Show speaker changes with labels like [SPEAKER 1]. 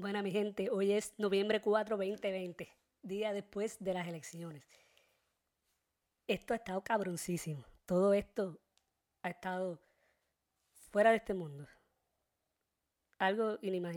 [SPEAKER 1] Bueno, mi gente, hoy es noviembre 4, 2020, día después de las elecciones. Esto ha estado cabroncísimo. Todo esto ha estado fuera de este mundo. Algo inimaginable.